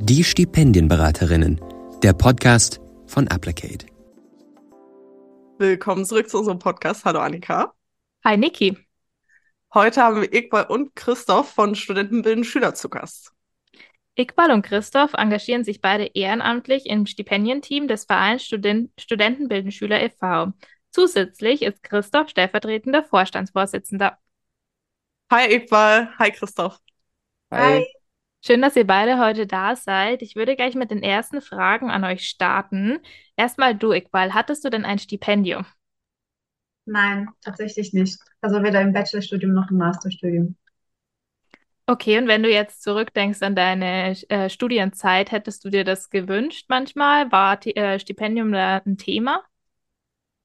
Die Stipendienberaterinnen, der Podcast von Applicate. Willkommen zurück zu unserem Podcast. Hallo Annika. Hi Niki. Heute haben wir Iqbal und Christoph von Studentenbilden Schüler zu Gast. Iqbal und Christoph engagieren sich beide ehrenamtlich im Stipendienteam des Vereins Student Studentenbilden Schüler e.V. Zusätzlich ist Christoph stellvertretender Vorstandsvorsitzender. Hi Iqbal, hi Christoph. Hi. Schön, dass ihr beide heute da seid. Ich würde gleich mit den ersten Fragen an euch starten. Erstmal du, Iqbal, hattest du denn ein Stipendium? Nein, tatsächlich nicht. Also weder im Bachelorstudium noch im Masterstudium. Okay, und wenn du jetzt zurückdenkst an deine äh, Studienzeit, hättest du dir das gewünscht manchmal? War äh, Stipendium da ein Thema?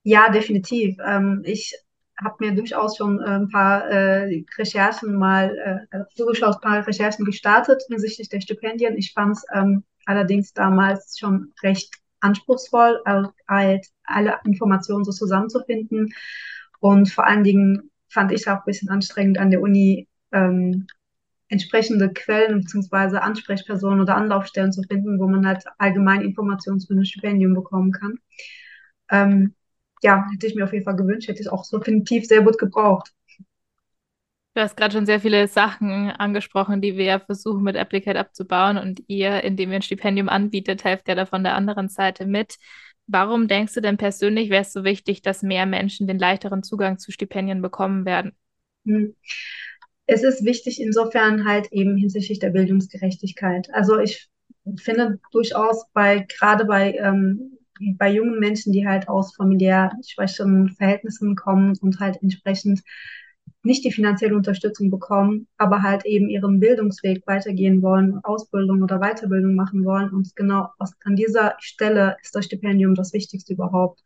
Ja, definitiv. Ähm, ich habe mir durchaus schon äh, ein paar äh, Recherchen mal, äh, zugeschaut, ein paar Recherchen gestartet hinsichtlich der Stipendien. Ich fand es ähm, allerdings damals schon recht anspruchsvoll, halt alle Informationen so zusammenzufinden. Und vor allen Dingen fand ich auch ein bisschen anstrengend an der Uni, ähm, entsprechende Quellen bzw. Ansprechpersonen oder Anlaufstellen zu finden, wo man halt allgemein Informationen zu einem Stipendium bekommen kann. Ähm, ja, hätte ich mir auf jeden Fall gewünscht, hätte ich auch so definitiv sehr gut gebraucht. Du hast gerade schon sehr viele Sachen angesprochen, die wir versuchen mit Applicate abzubauen und ihr, indem ihr ein Stipendium anbietet, helft ja da von der anderen Seite mit. Warum denkst du denn persönlich, wäre es so wichtig, dass mehr Menschen den leichteren Zugang zu Stipendien bekommen werden? Hm. Es ist wichtig insofern halt eben hinsichtlich der Bildungsgerechtigkeit. Also ich finde durchaus bei, gerade bei ähm, bei jungen Menschen, die halt aus familiär schwächeren Verhältnissen kommen und halt entsprechend nicht die finanzielle Unterstützung bekommen, aber halt eben ihren Bildungsweg weitergehen wollen, Ausbildung oder Weiterbildung machen wollen. Und genau aus, an dieser Stelle ist das Stipendium das Wichtigste überhaupt.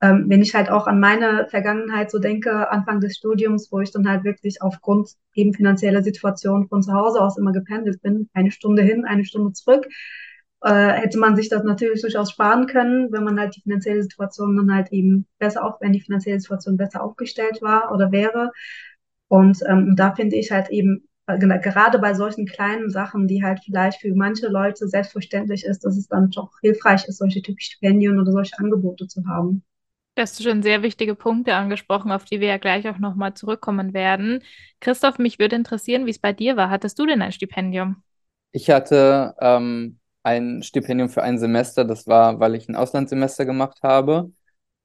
Ähm, wenn ich halt auch an meine Vergangenheit so denke, Anfang des Studiums, wo ich dann halt wirklich aufgrund eben finanzieller Situation von zu Hause aus immer gependelt bin, eine Stunde hin, eine Stunde zurück, äh, hätte man sich das natürlich durchaus sparen können, wenn man halt die finanzielle Situation dann halt eben besser auf, wenn die finanzielle Situation besser aufgestellt war oder wäre. Und ähm, da finde ich halt eben, äh, gerade bei solchen kleinen Sachen, die halt vielleicht für manche Leute selbstverständlich ist, dass es dann doch hilfreich ist, solche typischen Stipendien oder solche Angebote zu haben. Du hast schon sehr wichtige Punkte angesprochen, auf die wir ja gleich auch nochmal zurückkommen werden. Christoph, mich würde interessieren, wie es bei dir war. Hattest du denn ein Stipendium? Ich hatte ähm, ein Stipendium für ein Semester. Das war, weil ich ein Auslandssemester gemacht habe.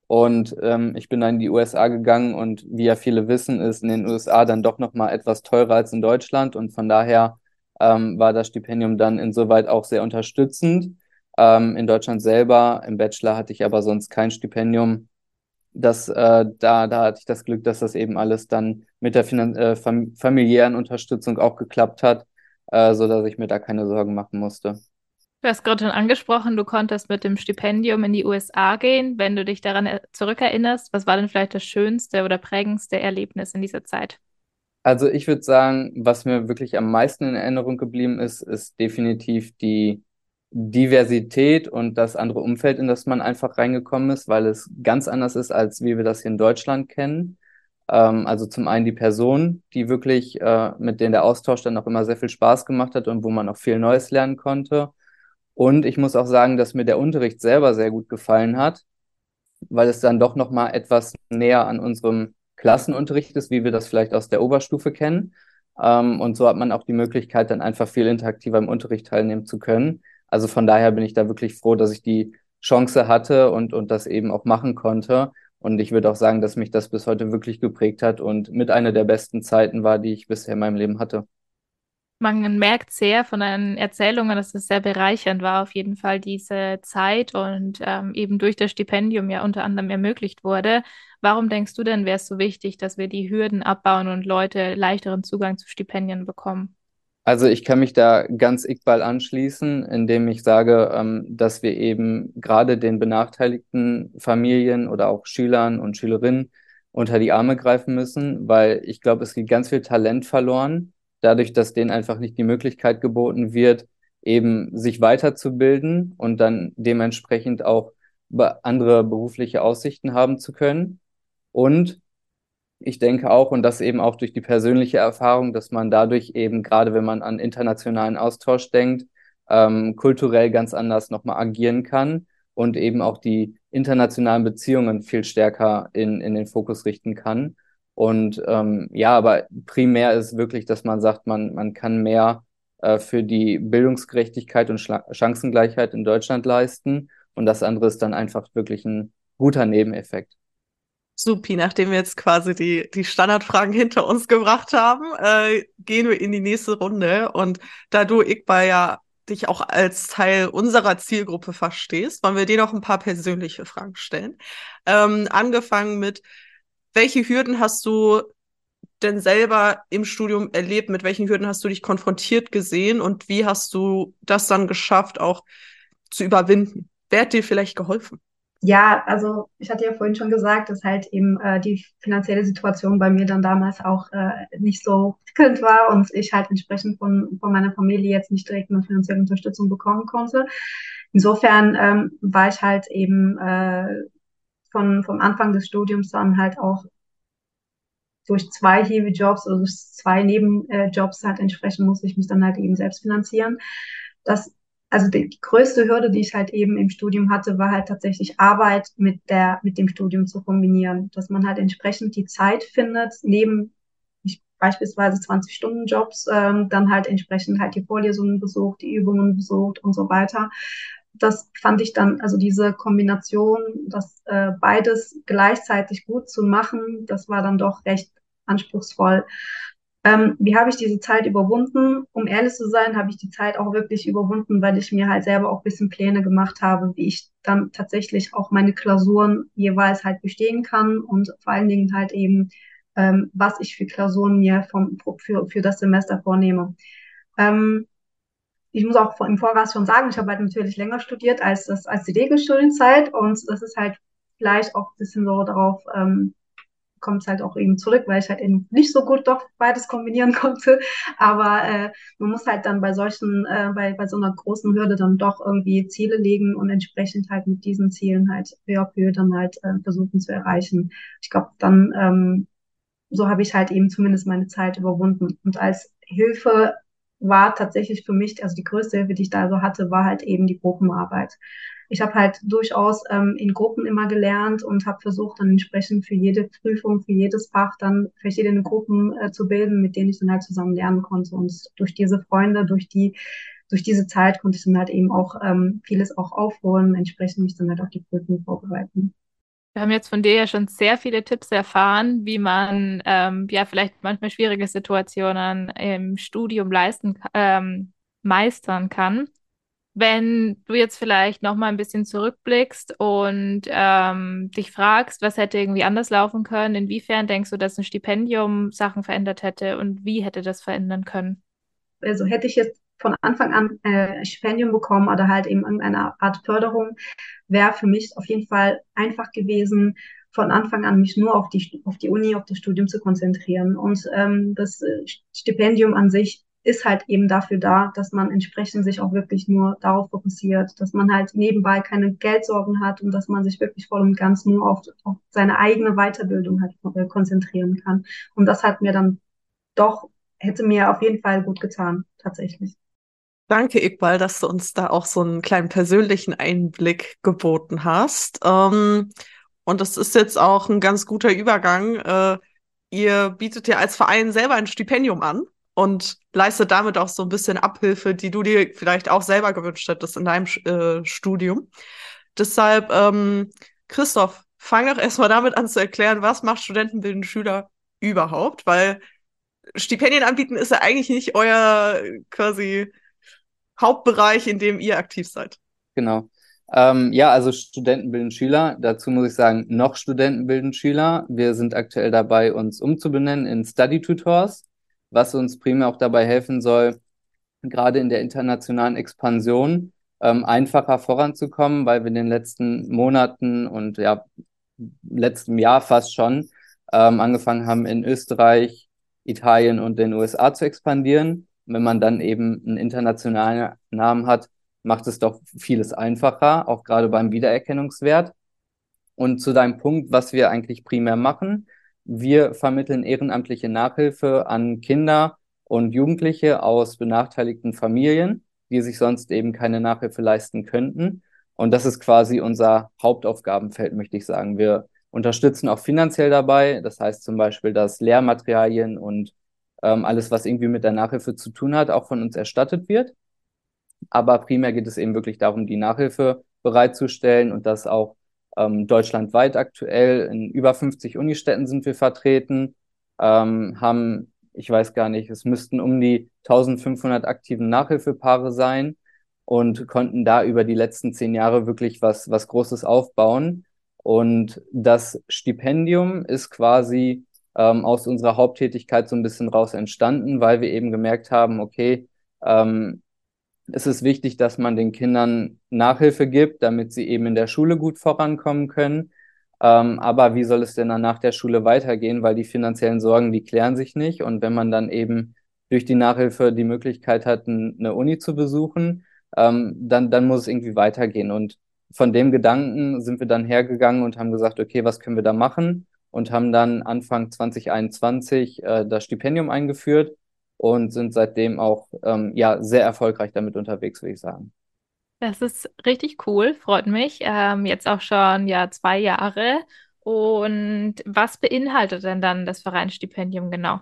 Und ähm, ich bin dann in die USA gegangen und wie ja viele wissen, ist in den USA dann doch nochmal etwas teurer als in Deutschland. Und von daher ähm, war das Stipendium dann insoweit auch sehr unterstützend. Ähm, in Deutschland selber, im Bachelor hatte ich aber sonst kein Stipendium. Das, äh, da, da hatte ich das Glück, dass das eben alles dann mit der Finan äh, fam familiären Unterstützung auch geklappt hat, äh, so ich mir da keine Sorgen machen musste. Du hast gerade schon angesprochen, du konntest mit dem Stipendium in die USA gehen. Wenn du dich daran zurückerinnerst, was war denn vielleicht das schönste oder prägendste Erlebnis in dieser Zeit? Also ich würde sagen, was mir wirklich am meisten in Erinnerung geblieben ist, ist definitiv die Diversität und das andere Umfeld, in das man einfach reingekommen ist, weil es ganz anders ist, als wie wir das hier in Deutschland kennen. Ähm, also zum einen die Person, die wirklich, äh, mit denen der Austausch dann auch immer sehr viel Spaß gemacht hat und wo man auch viel Neues lernen konnte. Und ich muss auch sagen, dass mir der Unterricht selber sehr gut gefallen hat, weil es dann doch nochmal etwas näher an unserem Klassenunterricht ist, wie wir das vielleicht aus der Oberstufe kennen. Ähm, und so hat man auch die Möglichkeit, dann einfach viel interaktiver im Unterricht teilnehmen zu können. Also von daher bin ich da wirklich froh, dass ich die Chance hatte und, und das eben auch machen konnte. Und ich würde auch sagen, dass mich das bis heute wirklich geprägt hat und mit einer der besten Zeiten war, die ich bisher in meinem Leben hatte man merkt sehr von deinen Erzählungen, dass es sehr bereichernd war, auf jeden Fall diese Zeit und ähm, eben durch das Stipendium ja unter anderem ermöglicht wurde. Warum denkst du denn, wäre es so wichtig, dass wir die Hürden abbauen und Leute leichteren Zugang zu Stipendien bekommen? Also ich kann mich da ganz Iqbal anschließen, indem ich sage, ähm, dass wir eben gerade den benachteiligten Familien oder auch Schülern und Schülerinnen unter die Arme greifen müssen, weil ich glaube, es geht ganz viel Talent verloren dadurch, dass denen einfach nicht die Möglichkeit geboten wird, eben sich weiterzubilden und dann dementsprechend auch andere berufliche Aussichten haben zu können. Und ich denke auch, und das eben auch durch die persönliche Erfahrung, dass man dadurch eben, gerade wenn man an internationalen Austausch denkt, ähm, kulturell ganz anders nochmal agieren kann und eben auch die internationalen Beziehungen viel stärker in, in den Fokus richten kann. Und ähm, ja, aber primär ist wirklich, dass man sagt, man, man kann mehr äh, für die Bildungsgerechtigkeit und Schla Chancengleichheit in Deutschland leisten. Und das andere ist dann einfach wirklich ein guter Nebeneffekt. Supi, nachdem wir jetzt quasi die, die Standardfragen hinter uns gebracht haben, äh, gehen wir in die nächste Runde. Und da du, Iqbal, ja dich auch als Teil unserer Zielgruppe verstehst, wollen wir dir noch ein paar persönliche Fragen stellen. Ähm, angefangen mit, welche Hürden hast du denn selber im Studium erlebt? Mit welchen Hürden hast du dich konfrontiert gesehen und wie hast du das dann geschafft, auch zu überwinden? Wer hat dir vielleicht geholfen? Ja, also ich hatte ja vorhin schon gesagt, dass halt eben äh, die finanzielle Situation bei mir dann damals auch äh, nicht so prickelnd war und ich halt entsprechend von, von meiner Familie jetzt nicht direkt eine finanzielle Unterstützung bekommen konnte. Insofern ähm, war ich halt eben äh, von vom Anfang des Studiums dann halt auch durch zwei Heavy-Jobs, also durch zwei Nebenjobs halt entsprechend musste ich mich dann halt eben selbst finanzieren. Das also die größte Hürde, die ich halt eben im Studium hatte, war halt tatsächlich Arbeit mit der, mit dem Studium zu kombinieren. Dass man halt entsprechend die Zeit findet, neben beispielsweise 20-Stunden-Jobs, ähm, dann halt entsprechend halt die Vorlesungen besucht, die Übungen besucht und so weiter. Das fand ich dann, also diese Kombination, das äh, beides gleichzeitig gut zu machen, das war dann doch recht anspruchsvoll. Ähm, wie habe ich diese Zeit überwunden? Um ehrlich zu sein, habe ich die Zeit auch wirklich überwunden, weil ich mir halt selber auch ein bisschen Pläne gemacht habe, wie ich dann tatsächlich auch meine Klausuren jeweils halt bestehen kann und vor allen Dingen halt eben, ähm, was ich für Klausuren mir vom, für, für das Semester vornehme. Ähm, ich muss auch im Voraus schon sagen, ich habe halt natürlich länger studiert als das als die Regelstudienzeit und das ist halt vielleicht auch ein bisschen so darauf ähm, kommt es halt auch eben zurück, weil ich halt eben nicht so gut doch beides kombinieren konnte. Aber äh, man muss halt dann bei solchen, äh, bei, bei so einer großen Hürde dann doch irgendwie Ziele legen und entsprechend halt mit diesen Zielen halt à peu dann halt äh, versuchen zu erreichen. Ich glaube, dann ähm, so habe ich halt eben zumindest meine Zeit überwunden. Und als Hilfe war tatsächlich für mich, also die größte Hilfe, die ich da so hatte, war halt eben die Gruppenarbeit ich habe halt durchaus ähm, in Gruppen immer gelernt und habe versucht, dann entsprechend für jede Prüfung, für jedes Fach dann verschiedene Gruppen äh, zu bilden, mit denen ich dann halt zusammen lernen konnte. Und durch diese Freunde, durch die durch diese Zeit konnte ich dann halt eben auch ähm, vieles auch aufholen, entsprechend mich dann halt auf die Prüfung vorbereiten. Wir haben jetzt von dir ja schon sehr viele Tipps erfahren, wie man ähm, ja vielleicht manchmal schwierige Situationen im Studium leisten, ähm, meistern kann. Wenn du jetzt vielleicht noch mal ein bisschen zurückblickst und ähm, dich fragst, was hätte irgendwie anders laufen können, inwiefern denkst du, dass ein Stipendium Sachen verändert hätte und wie hätte das verändern können? Also hätte ich jetzt von Anfang an äh, Stipendium bekommen oder halt eben irgendeine Art Förderung, wäre für mich auf jeden Fall einfach gewesen, von Anfang an mich nur auf die, auf die Uni, auf das Studium zu konzentrieren. Und ähm, das äh, Stipendium an sich ist halt eben dafür da, dass man entsprechend sich auch wirklich nur darauf fokussiert, dass man halt nebenbei keine Geldsorgen hat und dass man sich wirklich voll und ganz nur auf, auf seine eigene Weiterbildung halt äh, konzentrieren kann. Und das hat mir dann doch, hätte mir auf jeden Fall gut getan, tatsächlich. Danke, Iqbal, dass du uns da auch so einen kleinen persönlichen Einblick geboten hast. Ähm, und das ist jetzt auch ein ganz guter Übergang. Äh, ihr bietet ja als Verein selber ein Stipendium an und leistet damit auch so ein bisschen Abhilfe, die du dir vielleicht auch selber gewünscht hättest in deinem äh, Studium. Deshalb, ähm, Christoph, fang doch erstmal damit an zu erklären, was macht studentenbildende Schüler überhaupt, weil Stipendien anbieten ist ja eigentlich nicht euer quasi Hauptbereich, in dem ihr aktiv seid. Genau. Ähm, ja, also Studenten bilden Schüler. Dazu muss ich sagen, noch Studenten bilden Schüler. Wir sind aktuell dabei, uns umzubenennen in Study Tutors was uns primär auch dabei helfen soll, gerade in der internationalen Expansion ähm, einfacher voranzukommen, weil wir in den letzten Monaten und ja, letztem Jahr fast schon ähm, angefangen haben, in Österreich, Italien und den USA zu expandieren. Wenn man dann eben einen internationalen Namen hat, macht es doch vieles einfacher, auch gerade beim Wiedererkennungswert. Und zu deinem Punkt, was wir eigentlich primär machen, wir vermitteln ehrenamtliche Nachhilfe an Kinder und Jugendliche aus benachteiligten Familien. die sich sonst eben keine Nachhilfe leisten könnten. Und das ist quasi unser Hauptaufgabenfeld, möchte ich sagen. Wir unterstützen auch finanziell dabei. Das heißt zum Beispiel, dass Lehrmaterialien und ähm, alles, was irgendwie mit der Nachhilfe zu tun hat, auch von uns erstattet wird. Aber primär geht es eben wirklich darum, die Nachhilfe bereitzustellen und das auch ähm, deutschlandweit aktuell. In über 50 Unistädten sind wir vertreten, ähm, haben, ich weiß gar nicht, es müssten um die 1500 aktiven Nachhilfepaare sein und konnten da über die letzten zehn Jahre wirklich was, was Großes aufbauen. Und das Stipendium ist quasi ähm, aus unserer Haupttätigkeit so ein bisschen raus entstanden, weil wir eben gemerkt haben, okay, ähm, es ist wichtig, dass man den Kindern Nachhilfe gibt, damit sie eben in der Schule gut vorankommen können. Ähm, aber wie soll es denn dann nach der Schule weitergehen? Weil die finanziellen Sorgen, die klären sich nicht. Und wenn man dann eben durch die Nachhilfe die Möglichkeit hat, eine Uni zu besuchen, ähm, dann, dann muss es irgendwie weitergehen. Und von dem Gedanken sind wir dann hergegangen und haben gesagt, okay, was können wir da machen? Und haben dann Anfang 2021 äh, das Stipendium eingeführt und sind seitdem auch ähm, ja sehr erfolgreich damit unterwegs, würde ich sagen. Das ist richtig cool, freut mich. Ähm, jetzt auch schon ja zwei Jahre. Und was beinhaltet denn dann das Vereinsstipendium genau?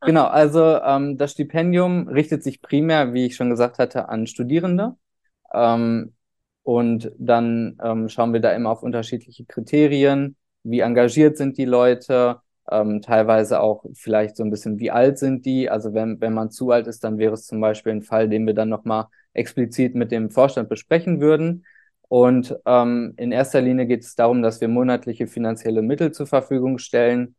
Genau, also ähm, das Stipendium richtet sich primär, wie ich schon gesagt hatte, an Studierende. Ähm, und dann ähm, schauen wir da immer auf unterschiedliche Kriterien. Wie engagiert sind die Leute? Ähm, teilweise auch vielleicht so ein bisschen, wie alt sind die? Also wenn, wenn man zu alt ist, dann wäre es zum Beispiel ein Fall, den wir dann nochmal explizit mit dem Vorstand besprechen würden. Und ähm, in erster Linie geht es darum, dass wir monatliche finanzielle Mittel zur Verfügung stellen,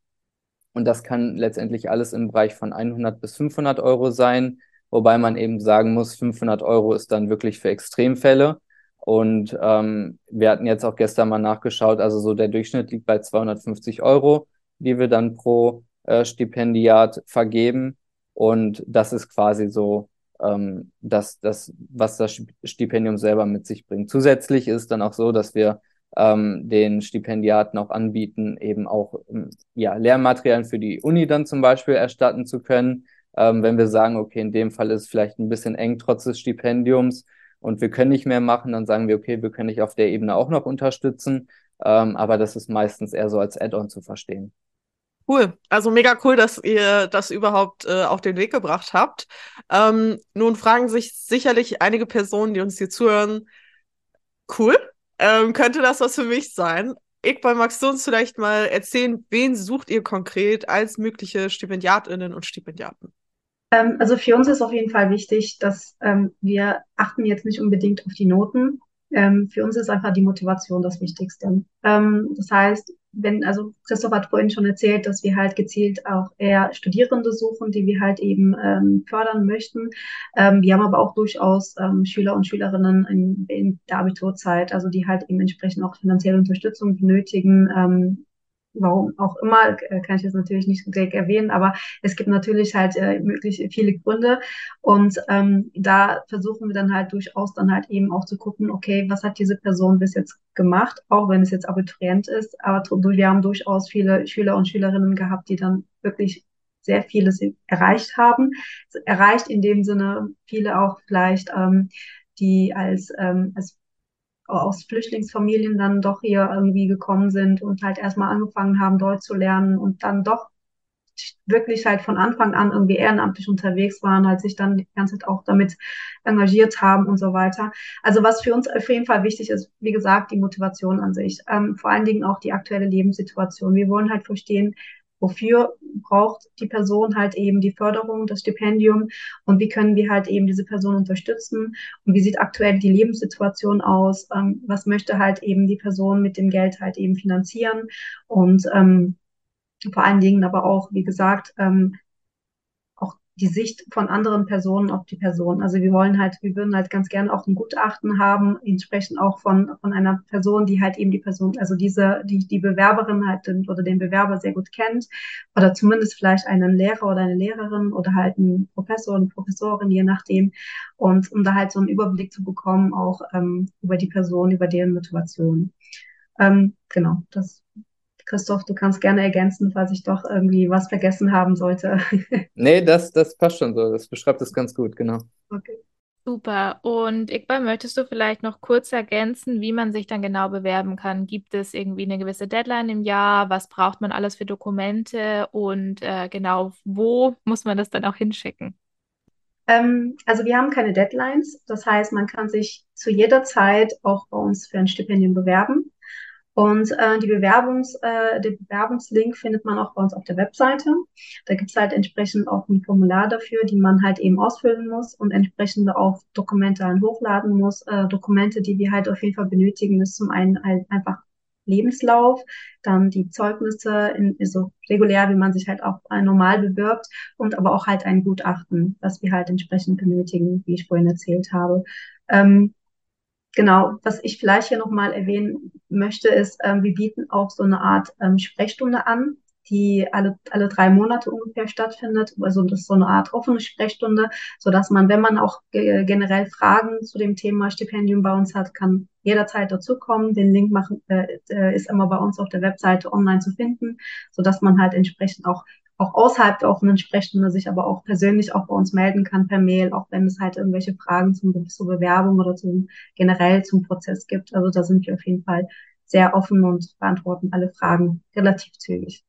und das kann letztendlich alles im Bereich von 100 bis 500 Euro sein, wobei man eben sagen muss, 500 Euro ist dann wirklich für Extremfälle. Und ähm, wir hatten jetzt auch gestern mal nachgeschaut, also so der Durchschnitt liegt bei 250 Euro, die wir dann pro äh, Stipendiat vergeben. Und das ist quasi so ähm, das, das, was das Stipendium selber mit sich bringt. Zusätzlich ist dann auch so, dass wir ähm, den Stipendiaten auch anbieten, eben auch ähm, ja, Lehrmaterialien für die Uni dann zum Beispiel erstatten zu können. Ähm, wenn wir sagen, okay, in dem Fall ist es vielleicht ein bisschen eng trotz des Stipendiums und wir können nicht mehr machen, dann sagen wir, okay, wir können dich auf der Ebene auch noch unterstützen. Ähm, aber das ist meistens eher so als Add-on zu verstehen. Cool. Also mega cool, dass ihr das überhaupt äh, auf den Weg gebracht habt. Ähm, nun fragen sich sicherlich einige Personen, die uns hier zuhören, cool, ähm, könnte das was für mich sein? Iqbal, magst du uns vielleicht mal erzählen, wen sucht ihr konkret als mögliche Stipendiatinnen und Stipendiaten? Ähm, also für uns ist auf jeden Fall wichtig, dass ähm, wir achten jetzt nicht unbedingt auf die Noten, ähm, für uns ist einfach die Motivation das Wichtigste. Ähm, das heißt, wenn, also Christoph hat vorhin schon erzählt, dass wir halt gezielt auch eher Studierende suchen, die wir halt eben ähm, fördern möchten. Ähm, wir haben aber auch durchaus ähm, Schüler und Schülerinnen in, in der Abiturzeit, also die halt eben entsprechend auch finanzielle Unterstützung benötigen, ähm, warum auch immer, äh, kann ich jetzt natürlich nicht direkt erwähnen, aber es gibt natürlich halt äh, möglich viele Gründe und ähm, da versuchen wir dann halt durchaus dann halt eben auch zu gucken, okay, was hat diese Person bis jetzt gemacht, auch wenn es jetzt Abiturient ist, aber wir haben durchaus viele Schüler und Schülerinnen gehabt, die dann wirklich sehr vieles erreicht haben. Erreicht in dem Sinne viele auch vielleicht, ähm, die als, ähm, als aus Flüchtlingsfamilien dann doch hier irgendwie gekommen sind und halt erstmal angefangen haben, Deutsch zu lernen und dann doch wirklich halt von Anfang an irgendwie ehrenamtlich unterwegs waren, halt sich dann die ganze Zeit auch damit engagiert haben und so weiter. Also was für uns auf jeden Fall wichtig ist, wie gesagt, die Motivation an sich. Ähm, vor allen Dingen auch die aktuelle Lebenssituation. Wir wollen halt verstehen, wofür braucht die Person halt eben die Förderung, das Stipendium und wie können wir halt eben diese Person unterstützen und wie sieht aktuell die Lebenssituation aus, ähm, was möchte halt eben die Person mit dem Geld halt eben finanzieren und ähm, vor allen Dingen aber auch, wie gesagt, ähm, die Sicht von anderen Personen auf die Person. Also wir wollen halt, wir würden halt ganz gerne auch ein Gutachten haben, entsprechend auch von, von einer Person, die halt eben die Person, also diese, die, die Bewerberin halt oder den Bewerber sehr gut kennt oder zumindest vielleicht einen Lehrer oder eine Lehrerin oder halt einen Professor und Professorin, je nachdem. Und um da halt so einen Überblick zu bekommen, auch ähm, über die Person, über deren Motivation. Ähm, genau, das Christoph, du kannst gerne ergänzen, falls ich doch irgendwie was vergessen haben sollte. nee, das, das passt schon so. Das beschreibt es ganz gut, genau. Okay. Super. Und Iqbal, möchtest du vielleicht noch kurz ergänzen, wie man sich dann genau bewerben kann? Gibt es irgendwie eine gewisse Deadline im Jahr? Was braucht man alles für Dokumente? Und äh, genau, wo muss man das dann auch hinschicken? Ähm, also wir haben keine Deadlines. Das heißt, man kann sich zu jeder Zeit auch bei uns für ein Stipendium bewerben. Und äh, die Bewerbungs, äh, den Bewerbungslink findet man auch bei uns auf der Webseite. Da gibt's halt entsprechend auch ein Formular dafür, die man halt eben ausfüllen muss und entsprechend auch Dokumente dann hochladen muss. Äh, Dokumente, die wir halt auf jeden Fall benötigen, ist zum einen halt einfach Lebenslauf, dann die Zeugnisse in, so regulär, wie man sich halt auch normal bewirbt und aber auch halt ein Gutachten, was wir halt entsprechend benötigen, wie ich vorhin erzählt habe. Ähm, Genau, was ich vielleicht hier nochmal erwähnen möchte, ist, ähm, wir bieten auch so eine Art ähm, Sprechstunde an, die alle, alle drei Monate ungefähr stattfindet. Also das ist so eine Art offene Sprechstunde, so dass man, wenn man auch ge generell Fragen zu dem Thema Stipendium bei uns hat, kann jederzeit dazukommen. Den Link machen, äh, äh ist immer bei uns auf der Webseite online zu finden, so dass man halt entsprechend auch auch außerhalb der offenen Sprechstunde sich aber auch persönlich auch bei uns melden kann per Mail, auch wenn es halt irgendwelche Fragen zum, zur Bewerbung oder zum generell zum Prozess gibt. Also da sind wir auf jeden Fall sehr offen und beantworten alle Fragen relativ zügig.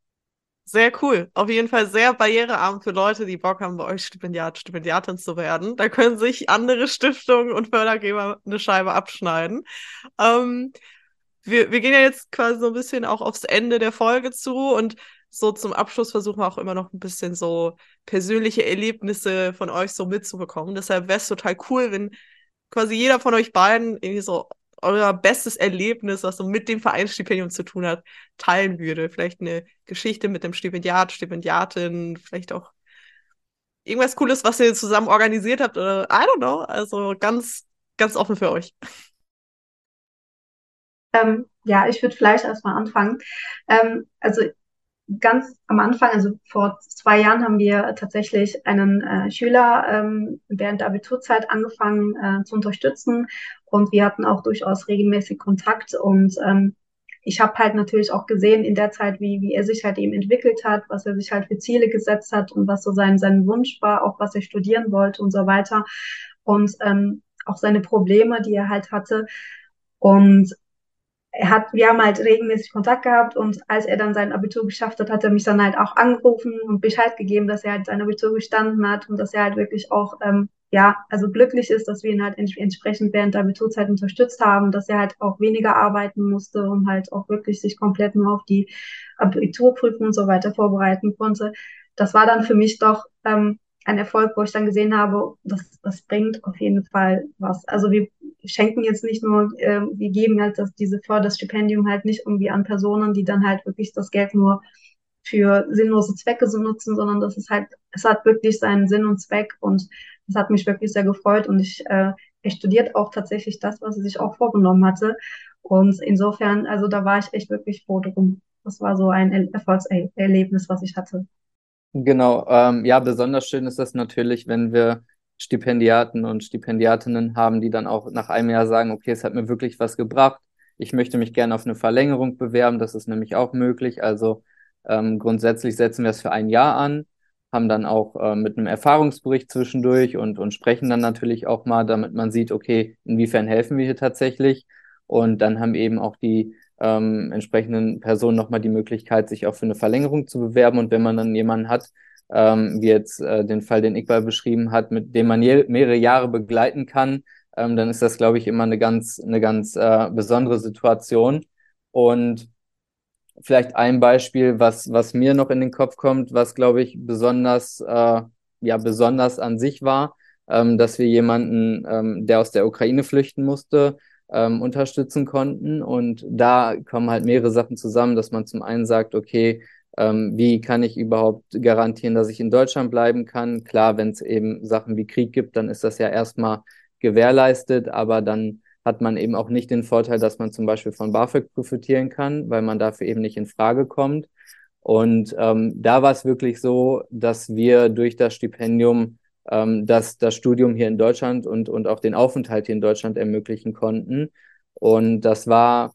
Sehr cool. Auf jeden Fall sehr barrierearm für Leute, die Bock haben, bei euch Stipendiat, Stipendiatin zu werden. Da können sich andere Stiftungen und Fördergeber eine Scheibe abschneiden. Ähm, wir, wir gehen ja jetzt quasi so ein bisschen auch aufs Ende der Folge zu und so zum Abschluss versuchen wir auch immer noch ein bisschen so persönliche Erlebnisse von euch so mitzubekommen. Deshalb wäre es total cool, wenn quasi jeder von euch beiden irgendwie so euer bestes Erlebnis, was so mit dem Vereinsstipendium zu tun hat, teilen würde. Vielleicht eine Geschichte mit dem Stipendiat, Stipendiatin, vielleicht auch irgendwas Cooles, was ihr zusammen organisiert habt oder I don't know. Also ganz, ganz offen für euch. Ähm, ja, ich würde vielleicht erstmal anfangen. Ähm, also ganz am Anfang, also vor zwei Jahren, haben wir tatsächlich einen äh, Schüler ähm, während der Abiturzeit angefangen äh, zu unterstützen und wir hatten auch durchaus regelmäßig Kontakt und ähm, ich habe halt natürlich auch gesehen in der Zeit, wie, wie er sich halt eben entwickelt hat, was er sich halt für Ziele gesetzt hat und was so sein, sein Wunsch war, auch was er studieren wollte und so weiter. Und ähm, auch seine Probleme, die er halt hatte. Und er hat, wir haben halt regelmäßig Kontakt gehabt und als er dann sein Abitur geschafft hat, hat er mich dann halt auch angerufen und Bescheid gegeben, dass er halt sein Abitur gestanden hat und dass er halt wirklich auch, ähm, ja, also glücklich ist, dass wir ihn halt ents entsprechend während der Abiturzeit unterstützt haben, dass er halt auch weniger arbeiten musste und halt auch wirklich sich komplett nur auf die Abiturprüfung und so weiter vorbereiten konnte. Das war dann für mich doch ähm, ein Erfolg, wo ich dann gesehen habe, das, das bringt auf jeden Fall was. Also wir schenken jetzt nicht nur, äh, wir geben halt das, diese Förderstipendium halt nicht irgendwie an Personen, die dann halt wirklich das Geld nur für sinnlose Zwecke so nutzen, sondern das ist halt, es hat wirklich seinen Sinn und Zweck und das hat mich wirklich sehr gefreut und ich, äh, er studiert auch tatsächlich das, was er sich auch vorgenommen hatte. Und insofern, also da war ich echt wirklich froh drum. Das war so ein Erfolgserlebnis, was ich hatte. Genau, ähm, ja, besonders schön ist das natürlich, wenn wir Stipendiaten und Stipendiatinnen haben, die dann auch nach einem Jahr sagen, okay, es hat mir wirklich was gebracht. Ich möchte mich gerne auf eine Verlängerung bewerben. Das ist nämlich auch möglich. Also ähm, grundsätzlich setzen wir es für ein Jahr an, haben dann auch äh, mit einem Erfahrungsbericht zwischendurch und, und sprechen dann natürlich auch mal, damit man sieht, okay, inwiefern helfen wir hier tatsächlich. Und dann haben eben auch die ähm, entsprechenden Personen nochmal die Möglichkeit, sich auch für eine Verlängerung zu bewerben. Und wenn man dann jemanden hat, ähm, wie jetzt äh, den Fall, den Iqbal beschrieben hat, mit dem man mehrere Jahre begleiten kann, ähm, dann ist das, glaube ich, immer eine ganz, eine ganz äh, besondere Situation. Und vielleicht ein Beispiel, was, was mir noch in den Kopf kommt, was, glaube ich, besonders, äh, ja, besonders an sich war, ähm, dass wir jemanden, ähm, der aus der Ukraine flüchten musste, ähm, unterstützen konnten. Und da kommen halt mehrere Sachen zusammen, dass man zum einen sagt, okay, ähm, wie kann ich überhaupt garantieren, dass ich in Deutschland bleiben kann? Klar, wenn es eben Sachen wie Krieg gibt, dann ist das ja erstmal gewährleistet, aber dann hat man eben auch nicht den Vorteil, dass man zum Beispiel von BAföG profitieren kann, weil man dafür eben nicht in Frage kommt. Und ähm, da war es wirklich so, dass wir durch das Stipendium ähm, das, das Studium hier in Deutschland und, und auch den Aufenthalt hier in Deutschland ermöglichen konnten. Und das war,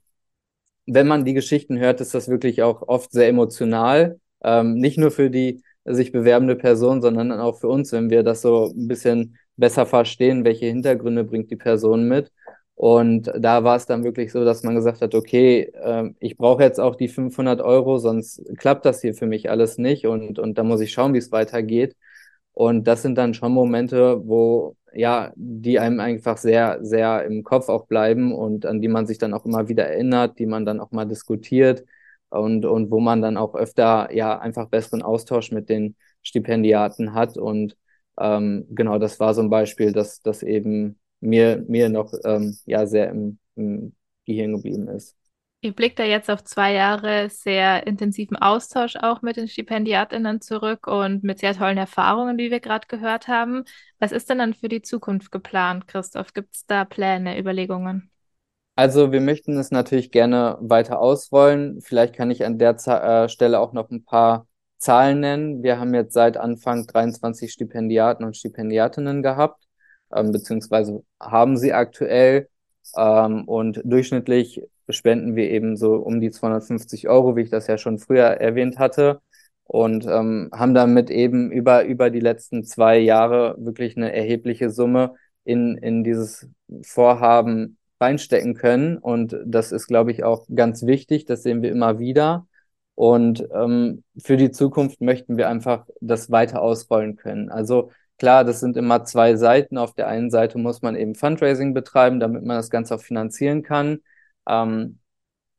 wenn man die Geschichten hört, ist das wirklich auch oft sehr emotional. Ähm, nicht nur für die sich bewerbende Person, sondern auch für uns, wenn wir das so ein bisschen besser verstehen, welche Hintergründe bringt die Person mit. Und da war es dann wirklich so, dass man gesagt hat, okay, äh, ich brauche jetzt auch die 500 Euro, sonst klappt das hier für mich alles nicht und, und da muss ich schauen, wie es weitergeht. Und das sind dann schon Momente, wo, ja, die einem einfach sehr, sehr im Kopf auch bleiben und an die man sich dann auch immer wieder erinnert, die man dann auch mal diskutiert und, und wo man dann auch öfter, ja, einfach besseren Austausch mit den Stipendiaten hat. Und ähm, genau, das war so ein Beispiel, dass das eben mir, mir noch ähm, ja, sehr im, im Gehirn geblieben ist. Ihr blickt da jetzt auf zwei Jahre sehr intensiven Austausch auch mit den StipendiatInnen zurück und mit sehr tollen Erfahrungen, wie wir gerade gehört haben. Was ist denn dann für die Zukunft geplant, Christoph? Gibt es da Pläne, Überlegungen? Also wir möchten es natürlich gerne weiter ausrollen. Vielleicht kann ich an der Z äh, Stelle auch noch ein paar Zahlen nennen. Wir haben jetzt seit Anfang 23 Stipendiaten und Stipendiatinnen gehabt ähm, beziehungsweise haben sie aktuell. Ähm, und durchschnittlich spenden wir eben so um die 250 Euro, wie ich das ja schon früher erwähnt hatte. Und ähm, haben damit eben über, über die letzten zwei Jahre wirklich eine erhebliche Summe in, in dieses Vorhaben reinstecken können. Und das ist, glaube ich, auch ganz wichtig. Das sehen wir immer wieder. Und ähm, für die Zukunft möchten wir einfach das weiter ausrollen können. Also Klar, das sind immer zwei Seiten. Auf der einen Seite muss man eben Fundraising betreiben, damit man das Ganze auch finanzieren kann. Ähm,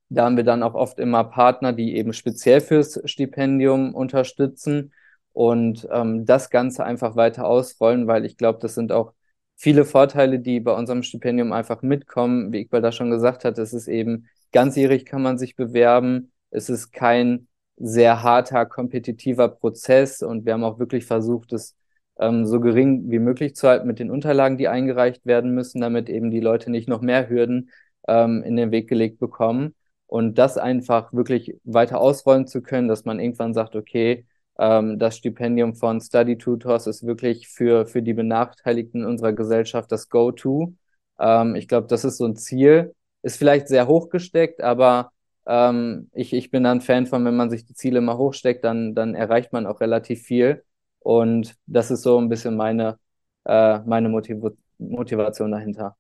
da haben wir dann auch oft immer Partner, die eben speziell fürs Stipendium unterstützen und ähm, das Ganze einfach weiter ausrollen, weil ich glaube, das sind auch viele Vorteile, die bei unserem Stipendium einfach mitkommen. Wie Iqbal da schon gesagt hat, es ist eben ganzjährig kann man sich bewerben. Es ist kein sehr harter, kompetitiver Prozess und wir haben auch wirklich versucht, es ähm, so gering wie möglich zu halten mit den Unterlagen, die eingereicht werden müssen, damit eben die Leute nicht noch mehr Hürden ähm, in den Weg gelegt bekommen. Und das einfach wirklich weiter ausrollen zu können, dass man irgendwann sagt, okay, ähm, das Stipendium von Study Tutors ist wirklich für, für die Benachteiligten unserer Gesellschaft das Go-To. Ähm, ich glaube, das ist so ein Ziel. Ist vielleicht sehr hoch gesteckt, aber ähm, ich, ich bin dann Fan von, wenn man sich die Ziele mal hochsteckt, dann, dann erreicht man auch relativ viel. Und das ist so ein bisschen meine, äh, meine Motiv Motivation dahinter.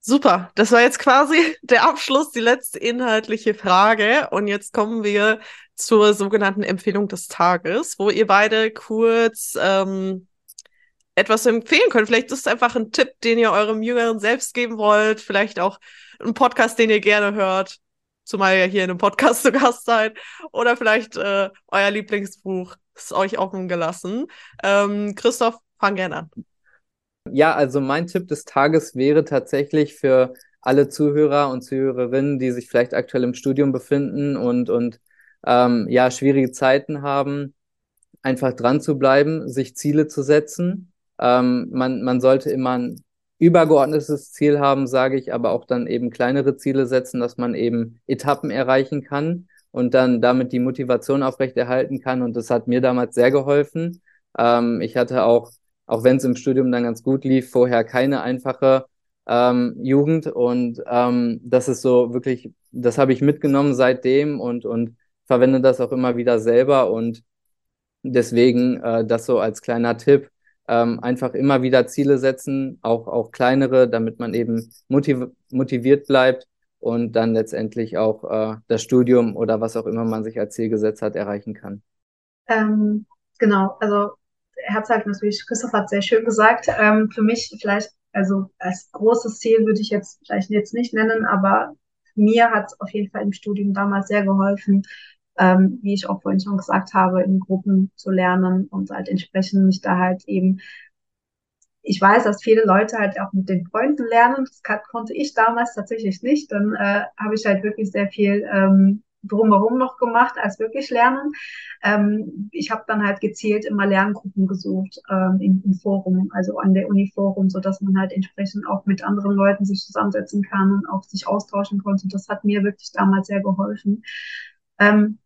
Super, das war jetzt quasi der Abschluss, die letzte inhaltliche Frage. Und jetzt kommen wir zur sogenannten Empfehlung des Tages, wo ihr beide kurz ähm, etwas empfehlen könnt. Vielleicht ist es einfach ein Tipp, den ihr eurem Jüngeren selbst geben wollt. Vielleicht auch ein Podcast, den ihr gerne hört. Zumal ihr hier in einem Podcast zu Gast seid. Oder vielleicht äh, euer Lieblingsbuch ist euch offen gelassen. Ähm, Christoph, fang gerne an. Ja, also mein Tipp des Tages wäre tatsächlich für alle Zuhörer und Zuhörerinnen, die sich vielleicht aktuell im Studium befinden und, und ähm, ja, schwierige Zeiten haben, einfach dran zu bleiben, sich Ziele zu setzen. Ähm, man, man sollte immer ein übergeordnetes Ziel haben, sage ich, aber auch dann eben kleinere Ziele setzen, dass man eben Etappen erreichen kann und dann damit die Motivation aufrechterhalten kann. Und das hat mir damals sehr geholfen. Ähm, ich hatte auch, auch wenn es im Studium dann ganz gut lief, vorher keine einfache ähm, Jugend. Und ähm, das ist so wirklich, das habe ich mitgenommen seitdem und, und verwende das auch immer wieder selber. Und deswegen äh, das so als kleiner Tipp. Ähm, einfach immer wieder Ziele setzen, auch, auch kleinere, damit man eben motiv motiviert bleibt und dann letztendlich auch äh, das Studium oder was auch immer man sich als Ziel gesetzt hat, erreichen kann. Ähm, genau, also Herz halt natürlich, Christoph hat sehr schön gesagt. Ähm, für mich vielleicht, also als großes Ziel würde ich jetzt vielleicht jetzt nicht nennen, aber mir hat es auf jeden Fall im Studium damals sehr geholfen, ähm, wie ich auch vorhin schon gesagt habe, in Gruppen zu lernen und halt entsprechend mich da halt eben ich weiß, dass viele Leute halt auch mit den Freunden lernen. Das kann, konnte ich damals tatsächlich nicht. Dann äh, habe ich halt wirklich sehr viel ähm, drumherum noch gemacht als wirklich lernen. Ähm, ich habe dann halt gezielt immer Lerngruppen gesucht ähm, im, im Forum, also an der Uni Forum, so dass man halt entsprechend auch mit anderen Leuten sich zusammensetzen kann und auch sich austauschen konnte. Das hat mir wirklich damals sehr geholfen. Ähm,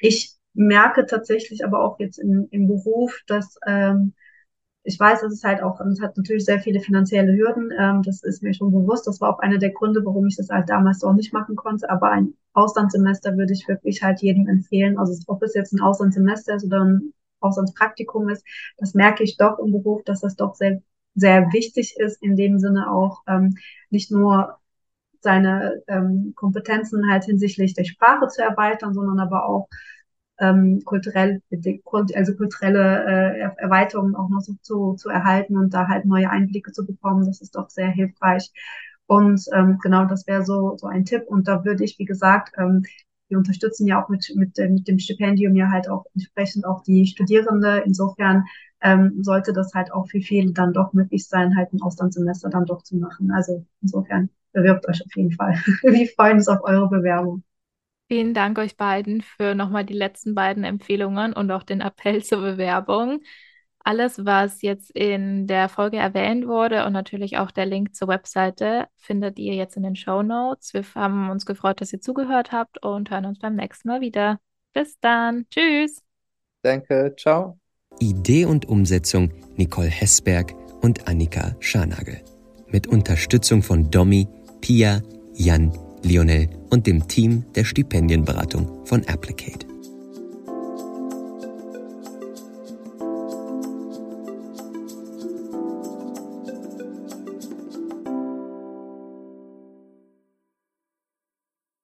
ich merke tatsächlich aber auch jetzt im, im Beruf, dass ähm, ich weiß, es halt auch, es hat natürlich sehr viele finanzielle Hürden. Ähm, das ist mir schon bewusst. Das war auch einer der Gründe, warum ich das halt damals auch nicht machen konnte. Aber ein Auslandssemester würde ich wirklich halt jedem empfehlen. Also ob es jetzt ein Auslandssemester ist oder ein Auslandspraktikum ist, das merke ich doch im Beruf, dass das doch sehr sehr wichtig ist, in dem Sinne auch ähm, nicht nur seine ähm, Kompetenzen halt hinsichtlich der Sprache zu erweitern, sondern aber auch ähm, kulturell, also kulturelle äh, Erweiterungen auch noch so zu, zu erhalten und da halt neue Einblicke zu bekommen. Das ist doch sehr hilfreich. Und ähm, genau, das wäre so, so ein Tipp. Und da würde ich, wie gesagt, ähm, wir unterstützen ja auch mit, mit, mit dem Stipendium ja halt auch entsprechend auch die Studierende. Insofern ähm, sollte das halt auch für viele dann doch möglich sein, halt ein Auslandssemester dann doch zu machen. Also insofern bewirbt euch auf jeden Fall. wir freuen uns auf eure Bewerbung. Vielen Dank euch beiden für nochmal die letzten beiden Empfehlungen und auch den Appell zur Bewerbung. Alles, was jetzt in der Folge erwähnt wurde und natürlich auch der Link zur Webseite, findet ihr jetzt in den Show Notes. Wir haben uns gefreut, dass ihr zugehört habt und hören uns beim nächsten Mal wieder. Bis dann. Tschüss. Danke. Ciao. Idee und Umsetzung Nicole Hessberg und Annika Scharnagel. Mit Unterstützung von Domi, Pia, Jan, Lionel und dem Team der Stipendienberatung von Applicate.